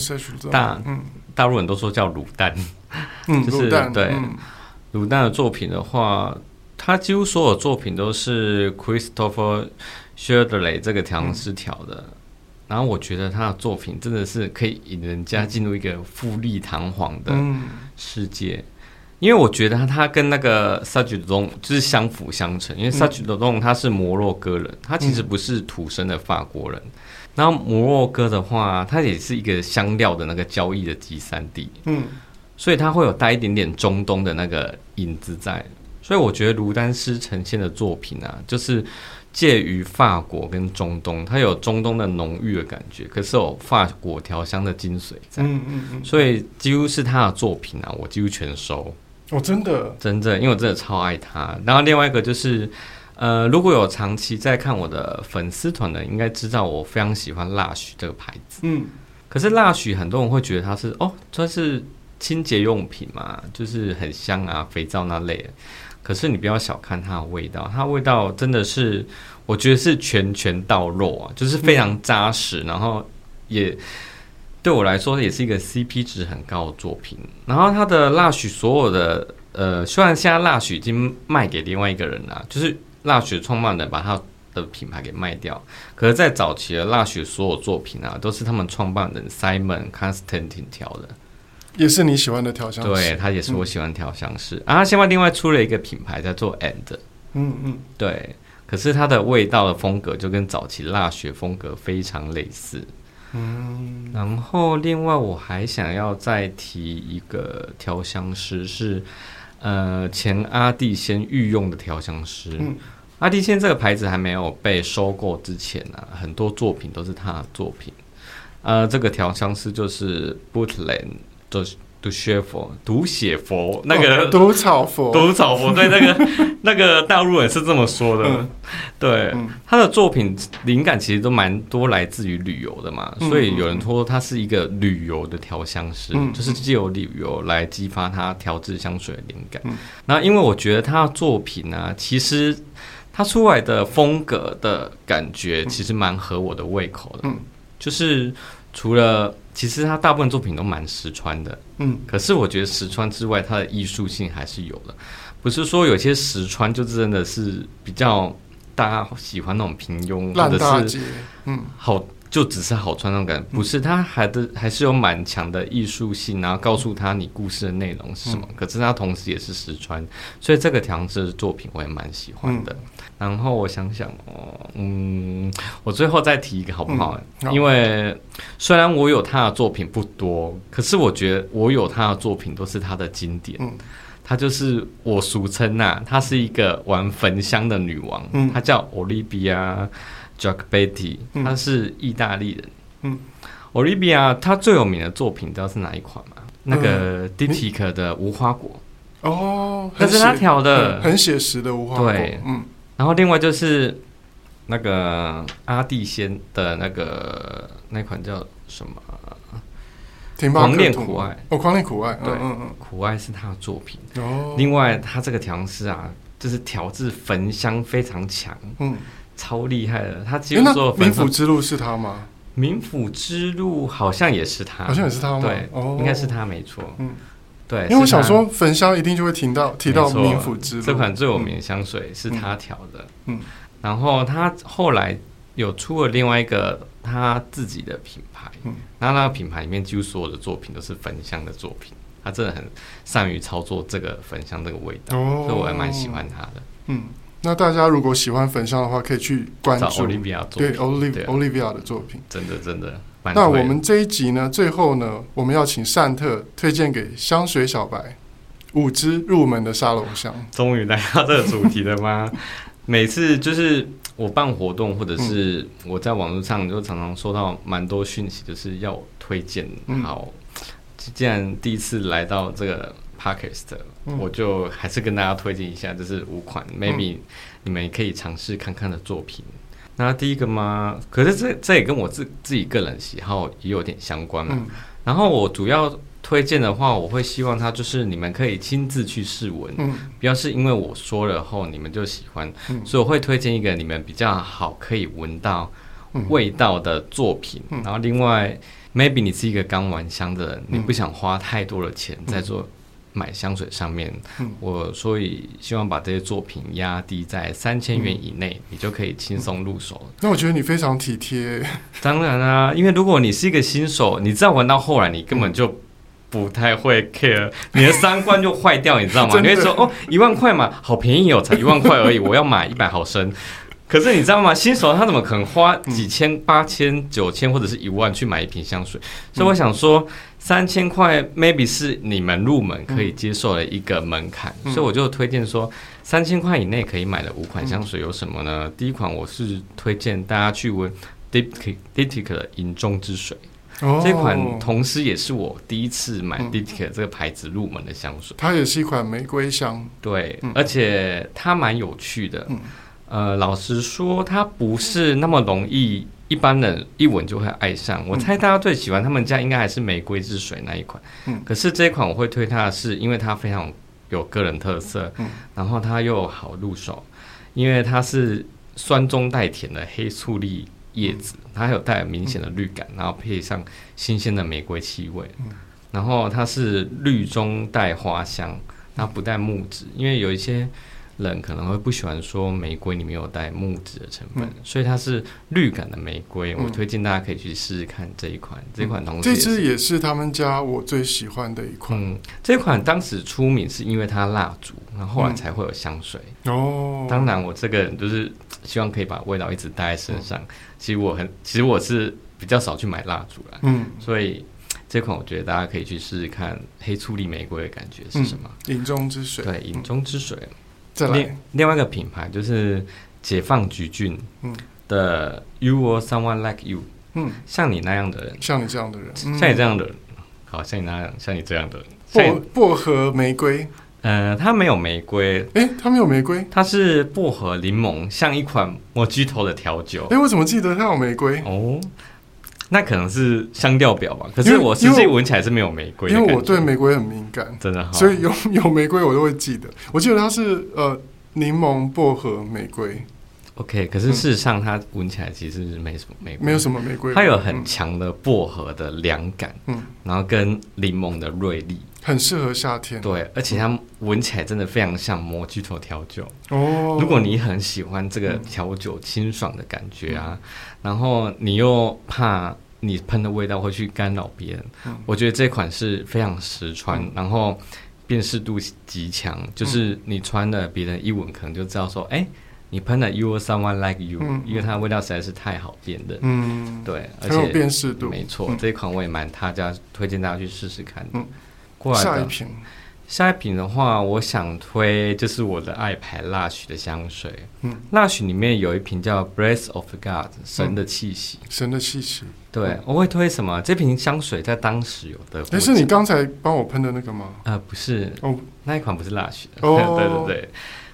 S2: 大嗯，大陆人都说叫卤蛋，[LAUGHS]
S1: 嗯，[LAUGHS]
S2: 就是
S1: 丹
S2: 对卤蛋、嗯、的作品的话，他几乎所有作品都是 Christopher。Chardonnay 这个调香师调的，嗯、然后我觉得他的作品真的是可以引人家进入一个富丽堂皇的世界，嗯、因为我觉得他他跟那个 Lutens 就是相辅相成，因为 Lutens 他是摩洛哥人，他其实不是土生的法国人，嗯、然后摩洛哥的话，它也是一个香料的那个交易的集散地，嗯，所以它会有带一点点中东的那个影子在，所以我觉得卢丹斯呈现的作品啊，就是。介于法国跟中东，它有中东的浓郁的感觉，可是有法国调香的精髓在。嗯嗯嗯，所以几乎是他的作品啊，我几乎全收。
S1: 哦，真的，
S2: 真的，因为我真的超爱他。然后另外一个就是，呃，如果有长期在看我的粉丝团的，应该知道我非常喜欢 Lush 这个牌子。嗯，可是 Lush 很多人会觉得它是哦，它是清洁用品嘛，就是很香啊，肥皂那类的。可是你不要小看它的味道，它的味道真的是，我觉得是拳拳到肉啊，就是非常扎实，嗯、然后也对我来说也是一个 CP 值很高的作品。然后它的 Lush 所有的呃，虽然现在 Lush 已经卖给另外一个人了，就是 Lush 创办人把他的品牌给卖掉，可是，在早期的 Lush 所有作品啊，都是他们创办人 Simon Constantine 调的，
S1: 也是你喜欢的调香师。
S2: 对，他也是我喜欢调香师。嗯、啊，他现在另外出了一个品牌在做 And，
S1: 嗯嗯，
S2: 对。可是它的味道的风格就跟早期蜡雪风格非常类似，
S1: 嗯。
S2: 然后另外我还想要再提一个调香师是，呃，前阿蒂先御用的调香师。嗯。阿蒂仙这个牌子还没有被收购之前呢，啊，很多作品都是他的作品。呃，这个调香师就是 Bootland，就是。毒血佛，读写佛，那个、
S1: 哦、毒草佛，
S2: 读草佛，对，那个 [LAUGHS] 那个大陆人是这么说的。嗯、对、嗯，他的作品灵感其实都蛮多来自于旅游的嘛、嗯，所以有人说他是一个旅游的调香师，嗯、就是借由旅游来激发他调制香水的灵感。那、嗯、因为我觉得他的作品呢、啊，其实他出来的风格的感觉其实蛮合我的胃口的，嗯、就是除了。其实他大部分作品都蛮实穿的，嗯，可是我觉得实穿之外，他的艺术性还是有的，不是说有些实穿就真的是比较大家喜欢那种平庸或者是嗯。好。就只是好穿那种感觉，不是，它还的还是有蛮强的艺术性，然后告诉他你故事的内容是什么。嗯、可是它同时也是实穿，所以这个调香师的作品我也蛮喜欢的、嗯。然后我想想哦，嗯，我最后再提一个好不好？因为虽然我有他的作品不多，可是我觉得我有他的作品都是他的经典。嗯，他就是我俗称呐，她是一个玩焚香的女王。嗯，她叫 Olivia。Jacquebetti，他是意大利人。嗯，Olivia，他最有名的作品，你知道是哪一款吗？嗯、那个 Diptyque 的无花果。
S1: 哦，
S2: 那是他调的，
S1: 很写实的无花果。
S2: 对，嗯。然后另外就是那个阿蒂仙的那个那款叫什么？狂恋苦爱。
S1: 哦，狂恋苦爱。
S2: 对，嗯嗯，苦爱是他的作品。哦。另外，他这个调香师啊，就是调制焚香非常强。嗯。超厉害的，他几乎说
S1: 冥府之路是他吗？
S2: 冥府之路好像也是他，
S1: 好像也是他吗？
S2: 对，哦、应该是他没错。嗯，对，
S1: 因为我想说焚香一定就会听到提到冥府之路，
S2: 这款最有名的香水是他调的。嗯，然后他后来有出了另外一个他自己的品牌，嗯，然后那个品牌里面几乎所有的作品都是焚香的作品，他真的很善于操作这个焚香这个味道，哦、所以我还蛮喜欢他的。嗯。
S1: 那大家如果喜欢焚香的话，可以去关注
S2: Olivia
S1: 对 Olivia Olivia 的作品，
S2: 真的真的。
S1: 那我们这一集呢，最后呢，我们要请善特推荐给香水小白五支入门的沙龙香。[LAUGHS]
S2: 终于来到这个主题了吗？[LAUGHS] 每次就是我办活动，或者是我在网络上，就常常收到蛮多讯息，就是要我推荐。好，既然第一次来到这个。Podcast，我就还是跟大家推荐一下，这是五款，maybe 你们也可以尝试看看的作品。那第一个吗？可是这这也跟我自自己个人喜好也有点相关嘛。然后我主要推荐的话，我会希望它就是你们可以亲自去试闻，不要是因为我说了后你们就喜欢。所以我会推荐一个你们比较好可以闻到味道的作品。然后另外，maybe 你是一个刚玩香的人，你不想花太多的钱在做。买香水上面，嗯、我所以希望把这些作品压低在三千元以内，嗯，你就可以轻松入手，嗯。
S1: 那我觉得你非常体贴。
S2: 当然啊，因为如果你是一个新手，你知道玩到后来，你根本就不太会 care，你的三观就坏掉，你知道吗？[LAUGHS] 你会说哦，一万块嘛，好便宜哦，才一万块而已，我要买一百毫升。可是你知道吗？新手他怎么可能花几千、八千、九千或者是一万去买一瓶香水？所以我想说。三千块，maybe 是你们入门可以接受的一个门槛，嗯，所以我就推荐说，三千块以内可以买的五款香水有什么呢？嗯、第一款我是推荐大家去闻 Diptyque 的银中之水，哦，这款同时也是我第一次买 Diptyque 这个牌子入门的香水，
S1: 它也是一款玫瑰香，
S2: 对，嗯、而且它蛮有趣的，嗯，呃，老实说，它不是那么容易。一般人一闻就会爱上，我猜大家最喜欢他们家应该还是玫瑰之水那一款。嗯，可是这一款我会推它的是，因为它非常有个人特色，嗯，然后它又好入手，因为它是酸中带甜的黑醋栗叶子，它还有带明显的绿感，然后配上新鲜的玫瑰气味，然后它是绿中带花香，它不带木质，因为有一些。人可能会不喜欢说玫瑰里面有带木质的成分，嗯、所以它是绿感的玫瑰。嗯、我推荐大家可以去试试看这一款，嗯、这款东西。
S1: 这支也是他们家我最喜欢的一款。
S2: 嗯，这款当时出名是因为它蜡烛，然后后来才会有香水。
S1: 哦、嗯，
S2: 当然我这个人就是希望可以把味道一直带在身上。嗯、其实我很，其实我是比较少去买蜡烛啦。嗯，所以这款我觉得大家可以去试试看，黑醋栗玫瑰的感觉是什么？
S1: 饮、嗯、中之水。
S2: 对，影中之水。
S1: 另
S2: 另外一个品牌就是解放橘郡的 You or Someone Like You，嗯，像你那样的人，
S1: 像你这样的人，
S2: 像你这样的人，好像你那样，像你这样的人，
S1: 薄薄荷玫瑰，
S2: 呃，它没有玫瑰，
S1: 诶，它没有玫瑰，
S2: 它是薄荷柠檬，像一款莫吉头的调酒，
S1: 诶，我怎么记得它有玫瑰？
S2: 哦。那可能是香调表吧，可是我实际闻起来是没有玫瑰，
S1: 因为我对玫瑰很敏感，
S2: 真的好，
S1: 所以有 [LAUGHS] 有玫瑰我都会记得。我记得它是呃柠檬薄荷玫瑰
S2: ，OK。可是事实上它闻起来其实是没什么玫瑰，
S1: 没有什么玫瑰，
S2: 它有很强的薄荷的凉感，嗯，然后跟柠檬的锐利，
S1: 很适合夏天。
S2: 对，而且它闻起来真的非常像摩吉托调酒哦。如果你很喜欢这个调酒清爽的感觉啊。然后你又怕你喷的味道会去干扰别人，嗯、我觉得这款是非常实穿，嗯、然后辨识度极强，嗯、就是你穿的别人一闻可能就知道说，哎，你喷的 You or Someone Like You，、嗯、因为它的味道实在是太好辨的，嗯，对，而且
S1: 有辨识度，
S2: 没错，嗯、这一款我也蛮大家推荐大家去试试看，
S1: 嗯，
S2: 过来的。
S1: 下一瓶。
S2: 下一瓶的话，我想推就是我的爱牌 Lush 的香水。嗯，Lush 里面有一瓶叫 Breath of God 神的气息。
S1: 神的气息。
S2: 对，嗯、我会推什么？这瓶香水在当时有的。
S1: 那是你刚才帮我喷的那个吗？
S2: 呃，不是。哦，那一款不是 Lush 的。哦，[LAUGHS] 对对对。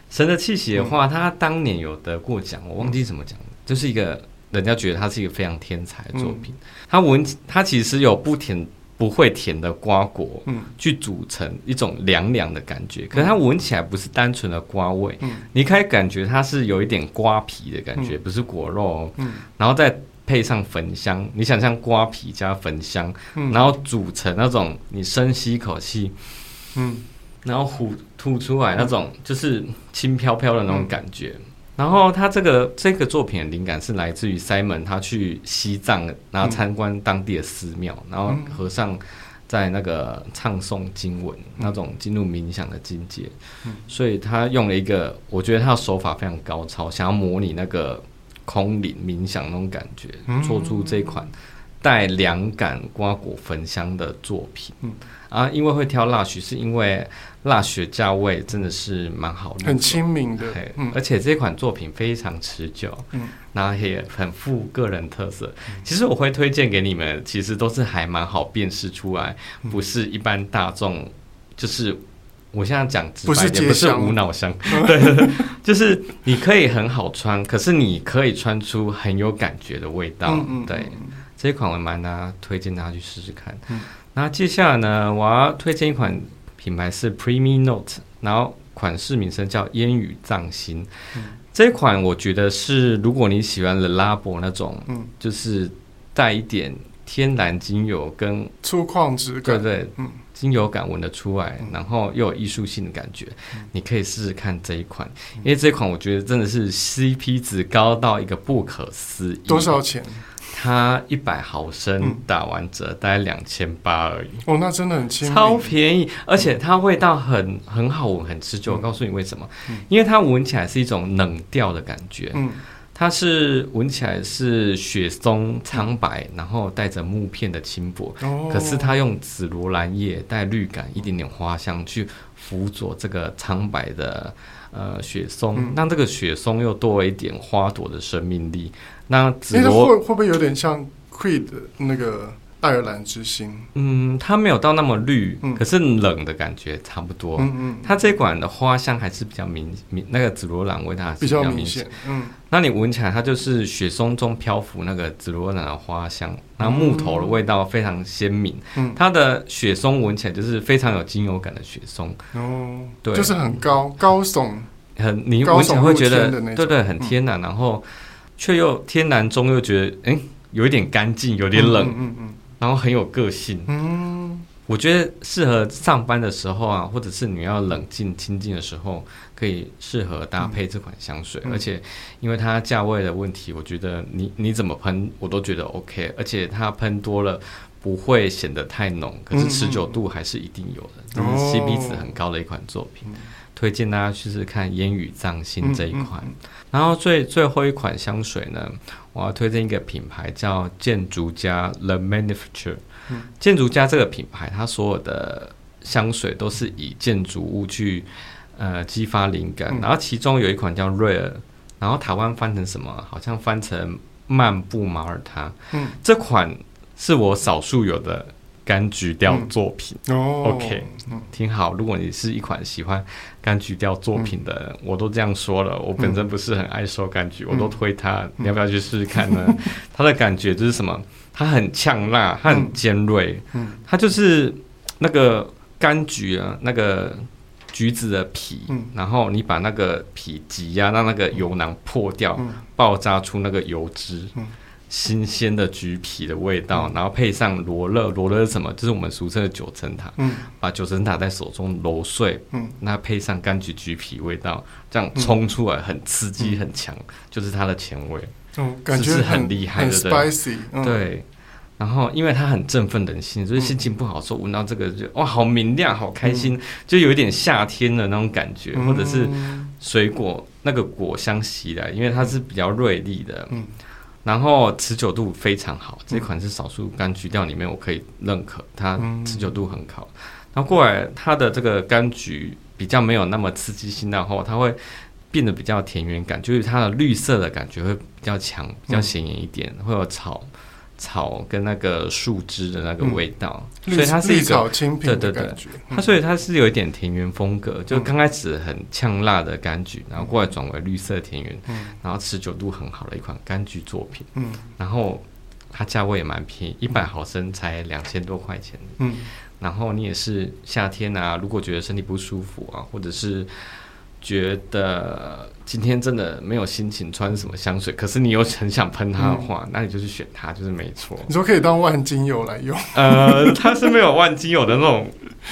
S2: 神的气息的话，它当年有得过奖，我忘记怎么讲了。就是一个人家觉得它是一个非常天才的作品。它闻，它其实有不甜。不会甜的瓜果，嗯，去组成一种凉凉的感觉。可是它闻起来不是单纯的瓜味，嗯，你可以感觉它是有一点瓜皮的感觉，不是果肉哦，嗯，然后再配上焚香，你想象瓜皮加焚香，嗯，然后组成那种你深吸一口气，嗯，然后呼吐出来那种就是轻飘飘的那种感觉。然后他这个这个作品的灵感是来自于 Simon，他去西藏，然后参观当地的寺庙，嗯、然后和尚在那个唱诵经文，嗯、那种进入冥想的境界，嗯、所以他用了一个，我觉得他的手法非常高超，想要模拟那个空灵冥想那种感觉，嗯、做出这款带凉感瓜果焚香的作品。嗯、啊，因为会挑 Lush，是因为。蜡雪价位真的是蛮好的，
S1: 很亲民的，
S2: 嗯、而且这款作品非常持久，嗯，然后也很富个人特色。嗯、其实我会推荐给你们，其实都是还蛮好辨识出来，嗯、不是一般大众，就是我现在讲直白一点，不是无脑香，[LAUGHS] 对，就是你可以很好穿，可是你可以穿出很有感觉的味道，嗯、对，这一款我蛮大家推荐大家去试试看。嗯、那接下来呢，我要推荐一款。品牌是 Premi Note，然后款式名称叫烟雨藏心。嗯、这款我觉得是，如果你喜欢 Labo 那种，嗯，就是带一点天然精油跟
S1: 粗犷质感，
S2: 对对，嗯，精油感闻得出来，嗯、然后又有艺术性的感觉，嗯、你可以试试看这一款，嗯、因为这一款我觉得真的是 CP 值高到一个不可思议。
S1: 多少钱？
S2: 它一百毫升打完折，大概两千八而已。
S1: 哦，那真的很轻，
S2: 超便宜，而且它味道很很好闻，很持久。我告诉你为什么？因为它闻起来是一种冷调的感觉。嗯，它是闻起来是雪松苍白，然后带着木片的轻薄。哦，可是它用紫罗兰叶带绿感，一点点花香去辅佐这个苍白的呃雪松，让这个雪松又多了一点花朵的生命力。那紫罗
S1: 会会不会有点像 Creed 那个爱尔兰之心？
S2: 嗯，它没有到那么绿，嗯、可是冷的感觉差不多。嗯嗯，它这款的花香还是比较明明，那个紫罗兰味它是比较明显。嗯，那你闻起来它就是雪松中漂浮那个紫罗兰的花香，然后木头的味道非常鲜明。嗯，它的雪松闻起来就是非常有精油感的雪松。
S1: 哦，对，就是很高高耸，
S2: 很你闻起来会觉得对对很天然，嗯、然后。却又天然中又觉得，哎，有一点干净，有点冷，嗯嗯，嗯，然后很有个性，嗯，我觉得适合上班的时候啊，或者是你要冷静清静的时候，可以适合搭配这款香水，嗯、而且因为它价位的问题，我觉得你你怎么喷我都觉得 OK，而且它喷多了不会显得太浓，可是持久度还是一定有的，嗯、就是 CP 值很高的一款作品。哦推荐大家去试试看烟雨藏心这一款，嗯嗯嗯、然后最最后一款香水呢，我要推荐一个品牌叫建筑家 The Manufacturer。嗯、建筑家这个品牌，它所有的香水都是以建筑物去呃激发灵感，嗯、然后其中有一款叫 Rare，然后台湾翻成什么？好像翻成漫步马耳他。嗯，这款是我少数有的。柑橘调作品、嗯哦、OK，挺好。如果你是一款喜欢柑橘调作品的人，嗯、我都这样说了。我本身不是很爱收柑橘，嗯、我都推它。嗯、你要不要去试试看呢？嗯、它的感觉就是什么？它很呛辣，它很尖锐。嗯，它就是那个柑橘啊，那个橘子的皮，嗯、然后你把那个皮挤压，让那个油囊破掉，嗯、爆炸出那个油脂。嗯新鲜的橘皮的味道，嗯、然后配上罗勒，罗勒是什么？就是我们俗称的九层塔。嗯，把九层塔在手中揉碎，嗯，那配上柑橘橘皮味道，这样冲出来很刺激，很强，嗯、就是它的前味。嗯，感觉是很厉害的，很 spicy。对，然后因为它很振奋人心，所以心情不好的时候闻到这个就哇，好明亮，好开心，嗯、就有一点夏天的那种感觉，嗯、或者是水果那个果香袭来，因为它是比较锐利的。嗯。然后持久度非常好，这款是少数柑橘调里面我可以认可，它持久度很好。然后过来它的这个柑橘比较没有那么刺激性，然后它会变得比较田园感，就是它的绿色的感觉会比较强，比较显眼一点，会有草。草跟那个树枝的那个味道，嗯、所以它是一个对对对，它所以它是有一点田园风格，嗯、就刚开始很呛辣的柑橘，然后过来转为绿色田园，嗯、然后持久度很好的一款柑橘作品，嗯，然后它价位也蛮便宜，一百毫升才两千多块钱，嗯，然后你也是夏天啊，如果觉得身体不舒服啊，或者是。觉得今天真的没有心情穿什么香水，可是你又很想喷它的话，嗯、那你就去选它，就是没错。
S1: 你说可以当万金油来用？
S2: 呃，它是没有万金油的那种，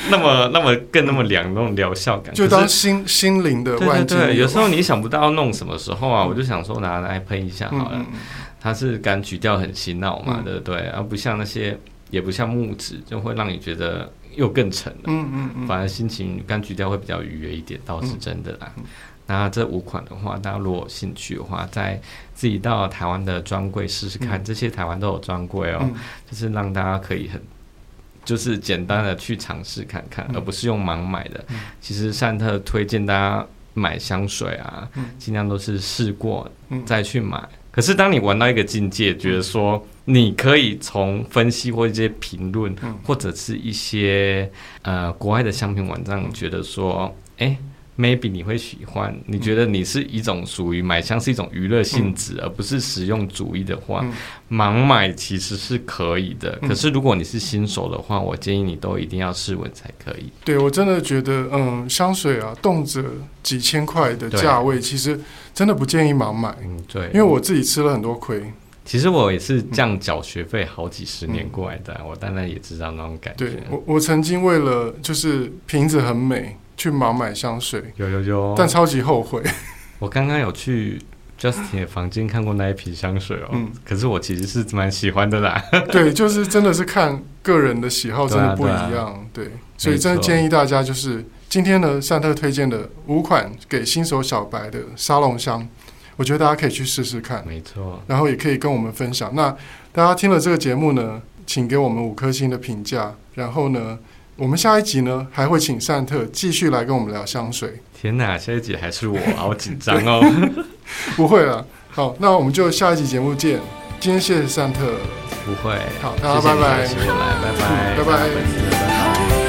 S2: 那么那么更那么凉那种疗效感，
S1: 就当心心灵的万金油。
S2: 对对对，有时候你想不到要弄什么时候啊，嗯、我就想说拿来喷一下好了。嗯嗯、它是柑橘调很洗脑嘛，嗯、对不对？而不像那些，也不像木质，就会让你觉得。又更沉了，嗯嗯嗯，反而心情柑橘调会比较愉悦一点，倒是真的啦。嗯嗯、那这五款的话，大家如果有兴趣的话，在自己到台湾的专柜试试看，嗯、这些台湾都有专柜哦，嗯、就是让大家可以很，就是简单的去尝试看看，嗯、而不是用盲买的。嗯、其实善特推荐大家买香水啊，嗯、尽量都是试过再去买。嗯、可是当你玩到一个境界，觉得说。你可以从分析或一些评论，或者是一些呃国外的香品网站，觉得说，哎，maybe 你会喜欢。你觉得你是一种属于买香是一种娱乐性质，而不是实用主义的话，盲买其实是可以的。可是如果你是新手的话，我建议你都一定要试闻才可以。
S1: 对，我真的觉得，嗯，香水啊，动辄几千块的价位，其实真的不建议盲买。嗯，对，因为我自己吃了很多亏。
S2: 其实我也是这样缴学费好几十年过来的，嗯、我当然也知道那种感觉。
S1: 对，我我曾经为了就是瓶子很美去盲买香水，
S2: 有有有，
S1: 但超级后悔。[LAUGHS]
S2: 我刚刚有去 Justin 的房间看过那一瓶香水哦，嗯，可是我其实是蛮喜欢的啦。[LAUGHS]
S1: 对，就是真的是看个人的喜好，真的不一样。对，啊对，啊、对，所以真的建议大家就是今天呢，善特推荐的五款给新手小白的沙龙香。我觉得大家可以去试试看，
S2: 没错，
S1: 然后也可以跟我们分享。那大家听了这个节目呢，请给我们五颗星的评价。然后呢，我们下一集呢还会请善特继续来跟我们聊香水。
S2: 天哪，下一集还是我，[LAUGHS] 好紧张哦！
S1: 不会了，好，那我们就下一集节目见。今天谢谢善特，
S2: 不会，
S1: 好，大家拜拜，
S2: 谢谢来，拜拜，
S1: 拜拜。拜拜。